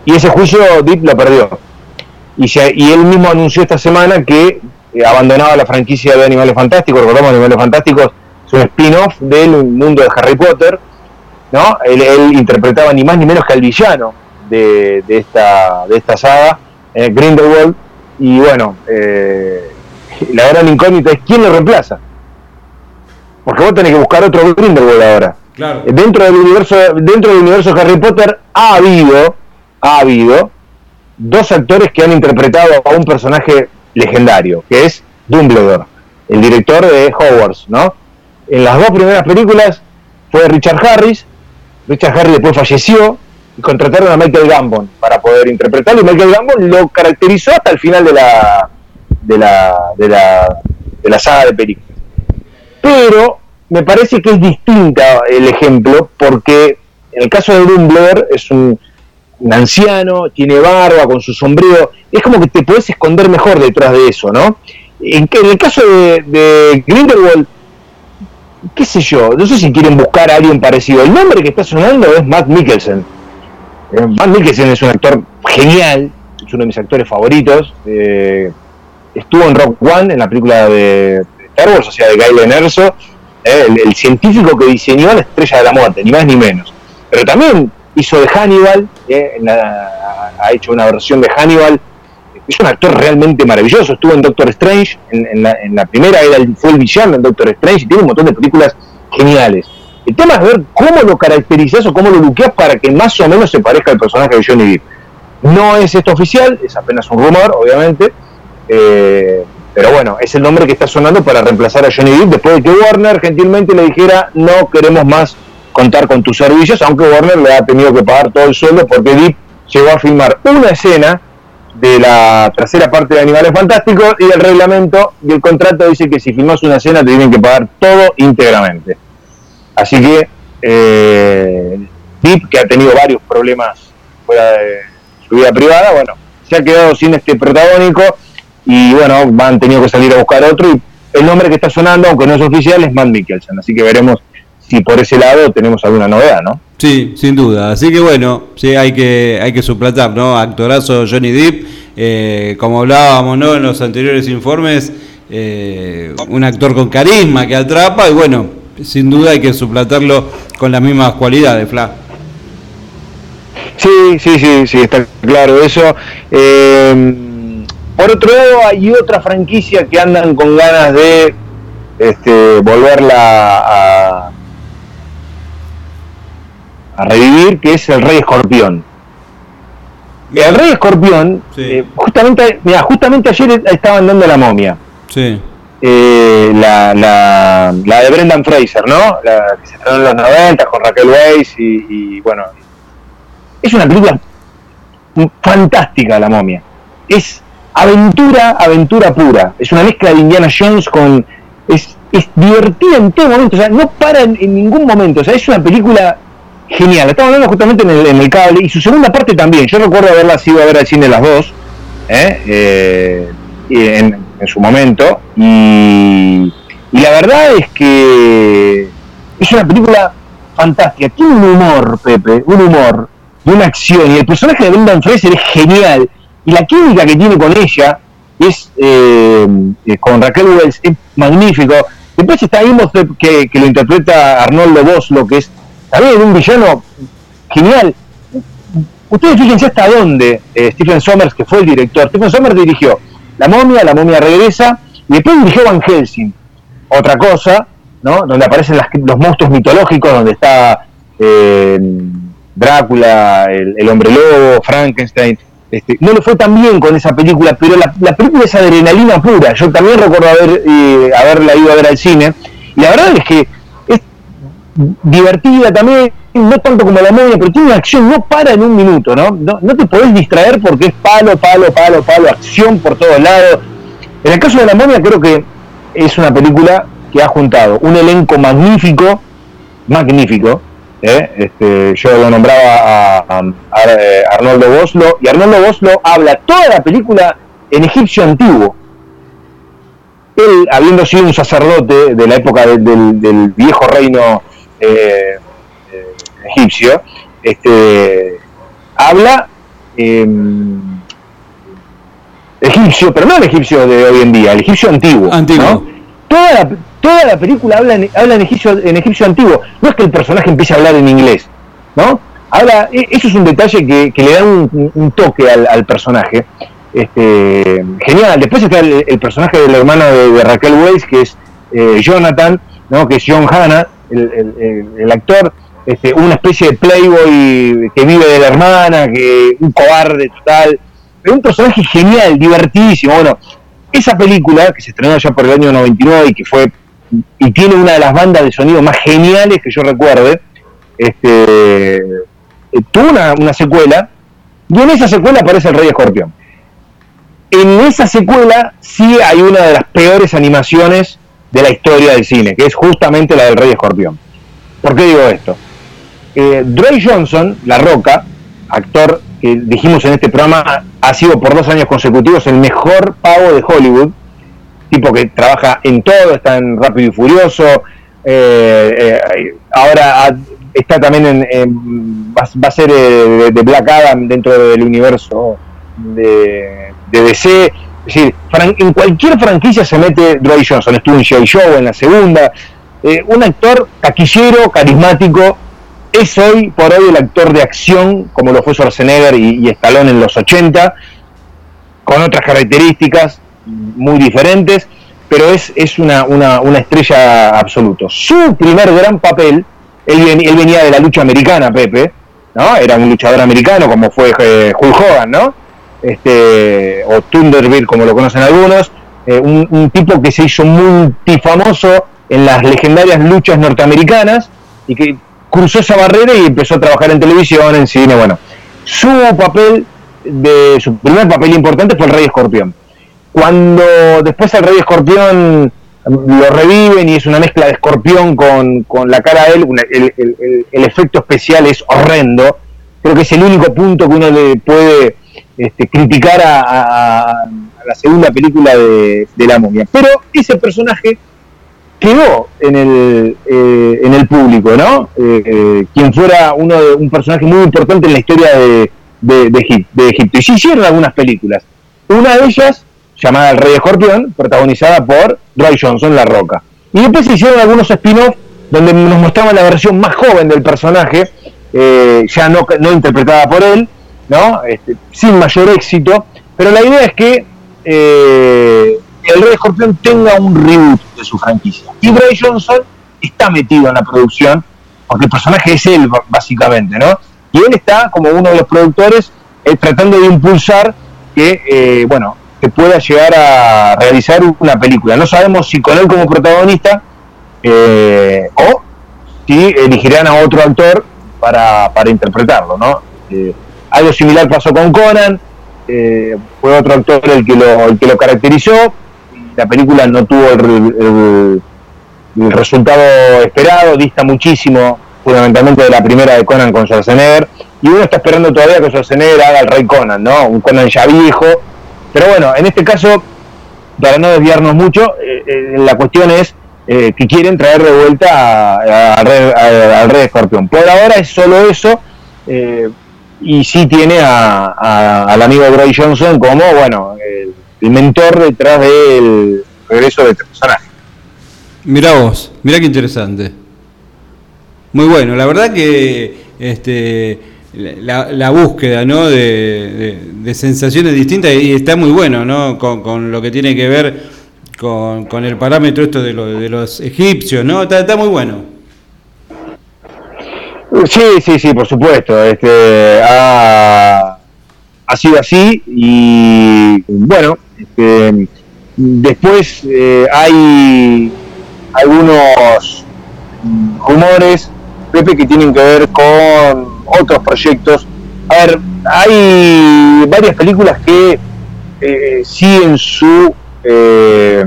y ese juicio Deep lo perdió. Y, él mismo anunció esta semana que eh, abandonaba la franquicia de Animales Fantásticos, recordamos Animales Fantásticos es un spin-off del mundo de Harry Potter, ¿no? Él, él interpretaba ni más ni menos que al villano de, de esta, de esta saga, eh, Grindelwald, y bueno, eh, la gran incógnita es quién lo reemplaza. Porque vos tenés que buscar otro Grindelwald ahora. Dentro del universo, dentro del universo Harry Potter ha habido, ha habido dos actores que han interpretado a un personaje legendario, que es Dumbledore, el director de Hogwarts, ¿no? En las dos primeras películas fue Richard Harris, Richard Harris después falleció y contrataron a Michael Gambon para poder interpretarlo y Michael Gambon lo caracterizó hasta el final de la de la de la, de la saga de películas. Pero me parece que es distinta el ejemplo porque en el caso de Dumbledore es un, anciano, tiene barba con su sombrero, es como que te puedes esconder mejor detrás de eso, ¿no? En, en el caso de, de Grindelwald, qué sé yo, no sé si quieren buscar a alguien parecido. El nombre que está sonando es Matt Mikkelsen. Eh, Matt Mikkelsen es un actor genial, es uno de mis actores favoritos. eh, estuvo en Rock One, en la película de, Star Wars, o sea, de Galen Erso, eh, el, científico que diseñó la estrella de la muerte, ni más ni menos. Pero también hizo de Hannibal, eh, ha hecho una versión de Hannibal. Es un actor realmente maravilloso. Estuvo en Doctor Strange, en, la, primera era el, fue el villano en Doctor Strange, y tiene un montón de películas geniales. El tema es ver cómo lo caracterizas o cómo lo luqueas para que más o menos se parezca al personaje de Johnny Depp. No es esto oficial, es apenas un rumor, obviamente. eh, pero bueno, es el nombre que está sonando para reemplazar a Johnny Depp después de que Warner gentilmente le dijera no queremos más contar con tus servicios, aunque Warner le ha tenido que pagar todo el sueldo porque Depp llegó a filmar una escena de la tercera parte de Animales Fantásticos y el reglamento y el contrato dice que si filmas una escena te tienen que pagar todo íntegramente. Así que eh, Depp, que ha tenido varios problemas fuera de su vida privada, bueno, se ha quedado sin este protagónico y bueno, han tenido que salir a buscar otro y el nombre que está sonando, aunque no es oficial, es Matt Mikkelsen, así que veremos si por ese lado tenemos alguna novedad, ¿no? Sí, sin duda. Así que bueno, sí, hay que, hay que suplantar, ¿no? Actorazo Johnny Depp, eh, como hablábamos, ¿no? En los anteriores informes, eh, un actor con carisma que atrapa y bueno, sin duda hay que suplantarlo con las mismas cualidades, Fla. Sí, sí, sí, sí, está claro eso. Eh, por otro lado, hay otra franquicia que andan con ganas de este, volverla a, a revivir, que es el Rey Escorpión. El Rey Escorpión, Sí. eh, justamente, mira, justamente ayer estaban dando la momia. Sí, eh, la, la, la de Brendan Fraser, ¿no? La que se estrenó en los 90 con Raquel Weisz y, y, bueno, es una película fantástica la momia. Es aventura, aventura pura. Es una mezcla de Indiana Jones con... Es, es divertida en todo momento, o sea, no para en, ningún momento, o sea, es una película genial. Estamos hablando justamente en el, en el cable y su segunda parte también. Yo recuerdo haberla ido a ver al cine las dos ¿eh? Eh, en, en su momento y, y la verdad es que es una película fantástica. Tiene un humor, Pepe, un humor una acción. Y el personaje de Brendan Fraser es genial. Y la química que tiene con ella es eh, eh, con Raquel Wells es magnífico. Después está Imhotep que, que lo interpreta Arnoldo Boslo, que es también un villano genial. Ustedes fíjense hasta dónde eh, Stephen Sommers, que fue el director, Stephen Sommers dirigió La momia, La momia regresa, y después dirigió Van Helsing, otra cosa, ¿no? donde aparecen las- los monstruos mitológicos, donde está eh, Drácula, el, el hombre lobo, Frankenstein. Este, no le fue tan bien con esa película, pero la, la película es adrenalina pura. Yo también recuerdo haber, eh, haberla ido a ver al cine, y la verdad es que es divertida también, no tanto como la momia, pero tiene una acción, no para en un minuto, ¿no? No, no te podés distraer porque es palo, palo, palo, palo, acción por todos lados. En el caso de la momia creo que es una película que ha juntado un elenco magnífico, magnífico, ¿eh? este, yo lo nombraba a, a- a, eh, Arnoldo Boslo, y Arnoldo Boslo habla toda la película en egipcio antiguo. Él, habiendo sido un sacerdote de la época del, del- del viejo reino eh, eh, egipcio, este, habla em, egipcio, pero no el egipcio de hoy en día, el egipcio antiguo. Antiguo. ¿no? Toda, la, toda la película habla, en, habla en, egipcio, en egipcio antiguo. No es que el personaje empiece a hablar en inglés, ¿no? Habla, e- eso es un detalle que, que le da un, toque al, personaje. Este, genial. Después está el, personaje del hermano de, de Raquel Weisz, que es eh, Jonathan, ¿no? que es John Hanna, el actor, este, una especie de playboy que vive de la hermana, que un cobarde total, pero un personaje genial, divertidísimo. Bueno, esa película, que se estrenó ya por el año 99 y que fue, y tiene una de las bandas de sonido más geniales que yo recuerde, este, eh, tuvo una, una secuela, y en esa secuela aparece el Rey Escorpión. En esa secuela sí hay una de las peores animaciones de la historia del cine, que es justamente la del Rey Escorpión. ¿Por qué digo esto? Eh, Dwayne Johnson, La Roca, actor que dijimos en este programa, ha sido por dos años consecutivos el mejor pavo de Hollywood, tipo que trabaja en todo, está en Rápido y Furioso, eh, eh, ahora está también en, va, a ser eh, de, de Black Adam dentro del universo de, DC, es decir, en cualquier franquicia se mete Dwayne Johnson, estuvo en Joy Show en la segunda, un actor taquillero, carismático, es hoy por hoy el actor de acción, como lo fue Schwarzenegger y, y Stallone en los 80, con otras características muy diferentes, pero es, es una, una, una estrella absoluto. Su primer gran papel, él venía de la lucha americana, Pepe, ¿no? Era un luchador americano como fue eh, Hulk Hogan, ¿no? Este, o Thunderbird, como lo conocen algunos, eh, un, un tipo que se hizo multifamoso en las legendarias luchas norteamericanas y que cruzó esa barrera y empezó a trabajar en televisión, en cine, bueno. Su papel, de su primer papel importante fue el Rey Escorpión. Cuando después el Rey Escorpión lo reviven y es una mezcla de escorpión con, con la cara de él, el, efecto especial es horrendo. Creo que es el único punto que uno le puede este, criticar a, la segunda película de, de La Momia. Pero ese personaje quedó en el, eh, en el público, ¿no? Eh, eh, quien fuera uno de, un personaje muy importante en la historia de, de, de Egipto. Y se hicieron algunas películas. Una de ellas, llamada El Rey Escorpión, protagonizada por Roy Johnson, La Roca. Y después se hicieron algunos spin-off donde nos mostraban la versión más joven del personaje, eh, ya no, interpretada por él, ¿no? Este, sin mayor éxito. Pero la idea es que eh, el Rey Escorpión tenga un reboot de su franquicia. Y Bray Johnson está metido en la producción, porque el personaje es él, básicamente, ¿no? Y él está como uno de los productores eh, tratando de impulsar que, eh, bueno, que pueda llegar a realizar una película. No sabemos si con él como protagonista eh, o si elegirán a otro actor para, para interpretarlo, ¿no? Eh, algo similar pasó con Conan, eh, fue otro actor el que lo, el que lo caracterizó. La película no tuvo el, el, resultado esperado, dista muchísimo, fundamentalmente de la primera de Conan con Schwarzenegger. Y uno está esperando todavía que Schwarzenegger haga el Rey Conan, ¿no? Un Conan ya viejo. Pero bueno, en este caso, para no desviarnos mucho, eh, eh, la cuestión es que quieren traer de vuelta al Rey Escorpión. Por ahora es solo eso y sí tiene a, al amigo Roy Johnson como, bueno, el, mentor detrás del regreso de este personaje. Mira vos, mira qué interesante. Muy bueno, la verdad que este, la, búsqueda ¿no? de, sensaciones distintas y está muy bueno ¿no? con, lo que tiene que ver con, el parámetro esto de, de los egipcios, ¿no? Está, muy bueno. Sí, sí, sí, por supuesto. Este, ha, sido así y bueno, este, después eh, hay algunos rumores, Pepe, que tienen que ver con otros proyectos. A ver, hay varias películas que eh, siguen su, eh,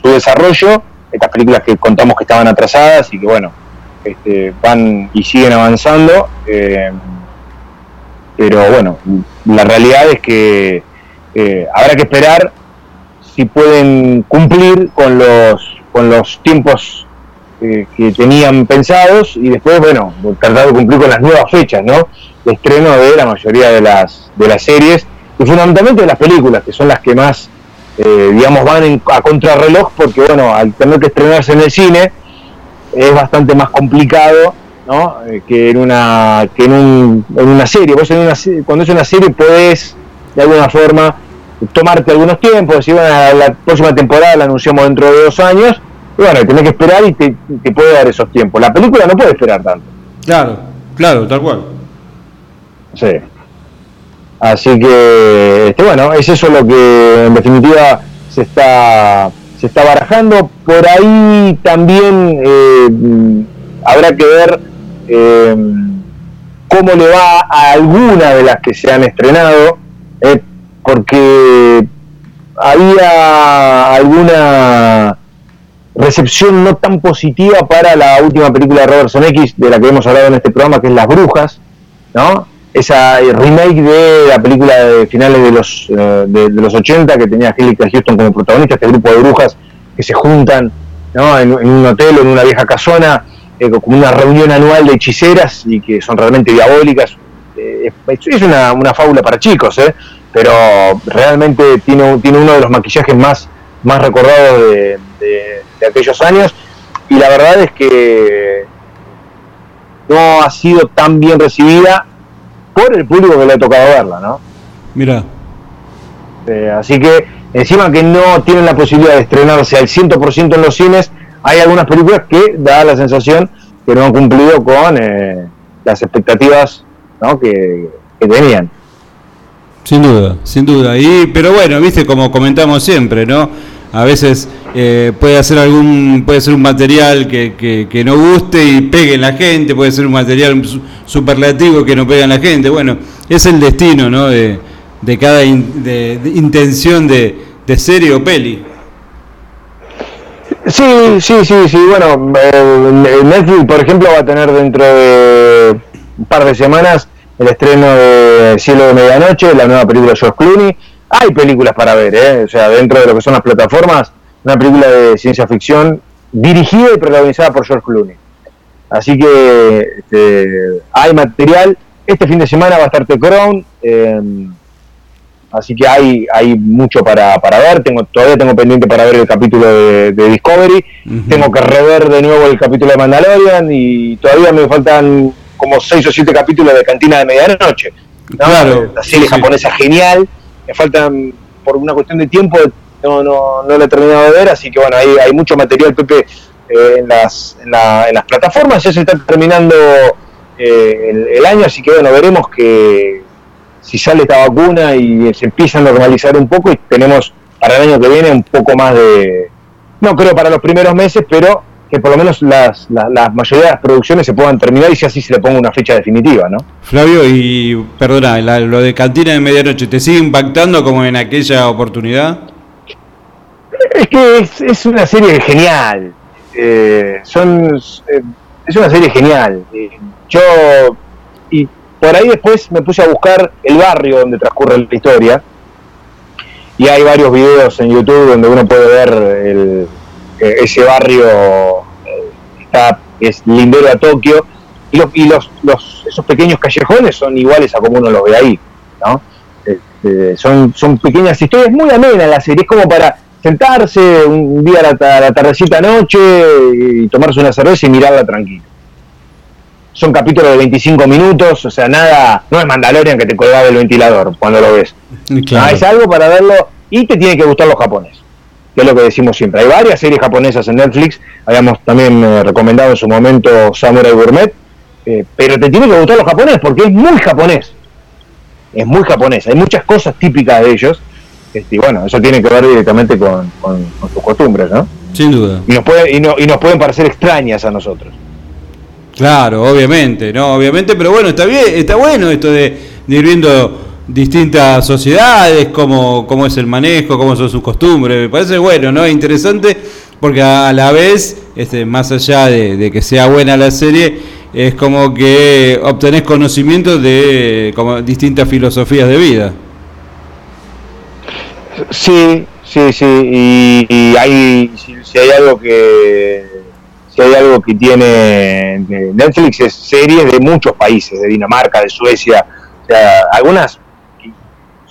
su desarrollo, estas películas que contamos que estaban atrasadas y que bueno, este, van y siguen avanzando, eh, pero bueno, la realidad es que eh, habrá que esperar si pueden cumplir con los, con los tiempos eh, que tenían pensados y después, bueno, tratar de cumplir con las nuevas fechas, ¿no? De estreno de la mayoría de las, de las series y fundamentalmente de las películas, que son las que más, digamos, van a contrarreloj, porque, bueno, al tener que estrenarse en el cine, es bastante más complicado ¿no? Eh, que en una que en, en una serie. Vos en una, cuando es una serie podés de alguna forma tomarte algunos tiempos, decir, bueno, la próxima temporada la anunciamos dentro de dos años, bueno, tenés que esperar y te, te puede dar esos tiempos. La película no puede esperar tanto. Claro, claro, tal cual. Sí. Así que, este, bueno, es eso lo que en definitiva se está se está barajando. Por ahí también eh, habrá que ver eh, cómo le va a alguna de las que se han estrenado, eh, porque había alguna recepción no tan positiva para la última película de Robertson X, de la que hemos hablado en este programa, que es Las Brujas, ¿no? esa remake de la película de finales de los, eh, de, los 80 que tenía Angelica Houston como protagonista, este grupo de brujas que se juntan en, un hotel o en una vieja casona, eh, como una reunión anual de hechiceras y que son realmente diabólicas. Eh, es una, una, fábula para chicos, pero realmente tiene, tiene uno de los maquillajes más, más recordados de, de aquellos años y la verdad es que no ha sido tan bien recibida por el público que le ha tocado verla, ¿no? Mira. Eh, así que encima que no tienen la posibilidad de estrenarse al 100% en los cines, hay algunas películas que da la sensación que no han cumplido con eh, las expectativas ¿no? que, que, tenían. Sin duda, sin duda. Y, pero bueno, viste como comentamos siempre, ¿no? A veces eh, puede hacer algún puede ser un material que, que, no guste y pegue en la gente puede ser un material superlativo que no pega en la gente. Bueno es el destino ¿no? de, de cada de, intención de, de, serie o peli. Sí sí sí sí bueno eh, Netflix por ejemplo va a tener dentro de un par de semanas el estreno de Cielo de Medianoche la nueva película de George Clooney hay películas para ver, ¿eh? o sea, dentro de lo que son las plataformas, una película de ciencia ficción dirigida y protagonizada por George Clooney. Así que este, hay material. Este fin de semana va a estar The Crown, em, así que hay, hay mucho para, para ver. Tengo, todavía tengo pendiente para ver el capítulo de, Discovery. Tengo que rever de nuevo el capítulo de Mandalorian y todavía me faltan como seis o siete capítulos de Cantina de Medianoche. Claro, la serie japonesa genial me faltan, por una cuestión de tiempo, no, no, no lo he terminado de ver, así que bueno, hay, hay mucho material, Pepe, eh, en, las, en, las plataformas, ya se está terminando eh, el, año, así que bueno, veremos que si sale esta vacuna y se empieza a normalizar un poco y tenemos para el año que viene un poco más de, no creo para los primeros meses, pero que por lo menos las, la, la mayoría de las producciones se puedan terminar y si así se le ponga una fecha definitiva, ¿no? Flavio, y perdona, la- lo de Cantina de Medianoche, ¿te sigue impactando como en aquella oportunidad? Es que es, es una serie genial. Eh, son, eh, es una serie genial. Eh, yo, y por ahí después me puse a buscar el barrio donde transcurre la historia. Y hay varios videos en YouTube donde uno puede ver el- eh, ese barrio eh, está, es lindero a Tokio. Y, los, y los, los, esos pequeños callejones son iguales a como uno los ve ahí. ¿no? Este, son, son pequeñas historias muy amenas la serie, es como para sentarse un día a la, a la tardecita noche y tomarse una cerveza y mirarla tranquilo. Son capítulos de 25 minutos, o sea, nada, no es Mandalorian que te colgaba el ventilador cuando lo ves. Claro. Ah, es algo para verlo y te tiene que gustar los japoneses, que es lo que decimos siempre. Hay varias series japonesas en Netflix, habíamos también eh, recomendado en su momento Samurai Gourmet, eh, pero te tiene que gustar los japoneses porque es muy japonés. Es muy japonés, hay muchas cosas típicas de ellos. Este, y bueno, eso tiene que ver directamente con, con- con sus costumbres, ¿no? Sin duda. Y nos, puede, y, no- y nos pueden parecer extrañas a nosotros. Claro, obviamente, no, obviamente, pero bueno, está bien, está bueno esto de, de ir viendo distintas sociedades, cómo, cómo es el manejo, cómo son sus costumbres, me parece bueno, ¿no? Interesante, porque a la vez, este, más allá de, que sea buena la serie, es como que obtenés conocimiento de como distintas filosofías de vida. Sí, sí, sí. Y, y hay, si, si hay algo que si hay algo que tiene eh, Netflix es series de muchos países, de Dinamarca, de Suecia, o sea, algunas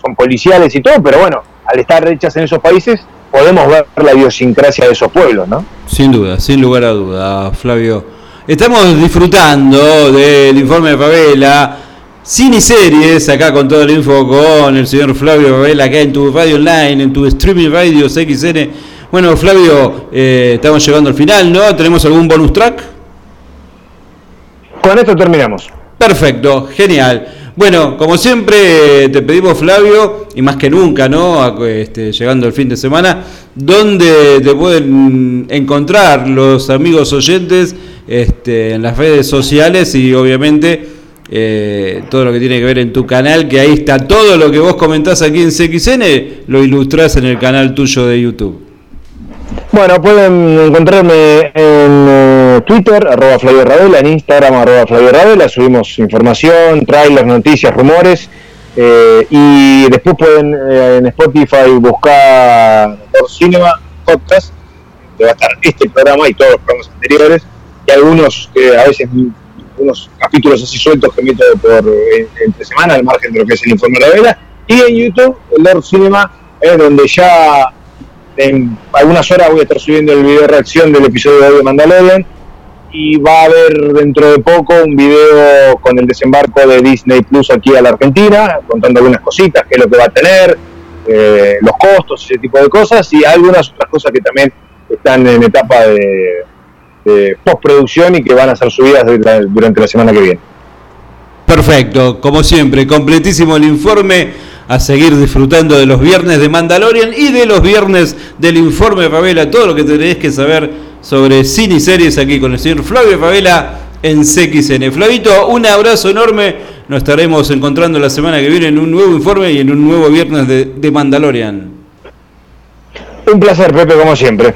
son policiales y todo, pero bueno, al estar hechas en esos países podemos ver la idiosincrasia de esos pueblos, ¿no? Sin duda, sin lugar a duda, Flavio. Estamos disfrutando del informe de Favela, cine y series, acá con toda la info con el señor Flavio Favela, acá en tu radio online, en tu streaming radio XN. Bueno, Flavio, eh, estamos llegando al final, ¿no? ¿Tenemos algún bonus track? Con esto terminamos. Perfecto, genial. Bueno, como siempre te pedimos Flavio, y más que nunca, ¿no? Este, llegando el fin de semana, donde te pueden encontrar los amigos oyentes este, en las redes sociales y obviamente eh, todo lo que tiene que ver en tu canal, que ahí está todo lo que vos comentás aquí en CXN, lo ilustrás en el canal tuyo de YouTube. Bueno, pueden encontrarme en eh, Twitter, arroba Flavio Ravela, en Instagram, arroba Flavio Ravela, subimos información, trailers, noticias, rumores, eh, y después pueden eh, en Spotify buscar por Cinema Podcast, donde va a estar este programa y todos los programas anteriores, y algunos, que a veces unos capítulos así sueltos que meto por eh, entre semana, al margen de lo que es el informe Ravela, y en YouTube, Lord Cinema, es donde ya en algunas horas voy a estar subiendo el video de reacción del episodio de hoy de Mandalorian y va a haber dentro de poco un video con el desembarco de Disney Plus aquí a la Argentina, contando algunas cositas, qué es lo que va a tener, eh, los costos, ese tipo de cosas y algunas otras cosas que también están en etapa de, postproducción y que van a ser subidas durante la semana que viene. Perfecto, como siempre, completísimo el informe. A seguir disfrutando de los viernes de Mandalorian y de los viernes del informe Favela. Todo lo que tenés que saber sobre cine y series aquí con el señor Flavio Favela en CXN. Flavito, un abrazo enorme. Nos estaremos encontrando la semana que viene en un nuevo informe y en un nuevo viernes de, de Mandalorian. Un placer, Pepe, como siempre.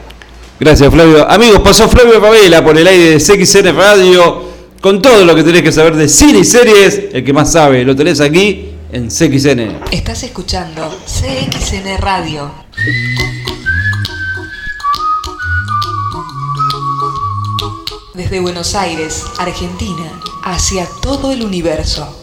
Gracias, Flavio. Amigos, pasó Flavio Favela por el aire de CXN Radio con todo lo que tenés que saber de cine y series. El que más sabe, lo tenés aquí en CXN. Estás escuchando CXN Radio. Desde Buenos Aires, Argentina, hacia todo el universo.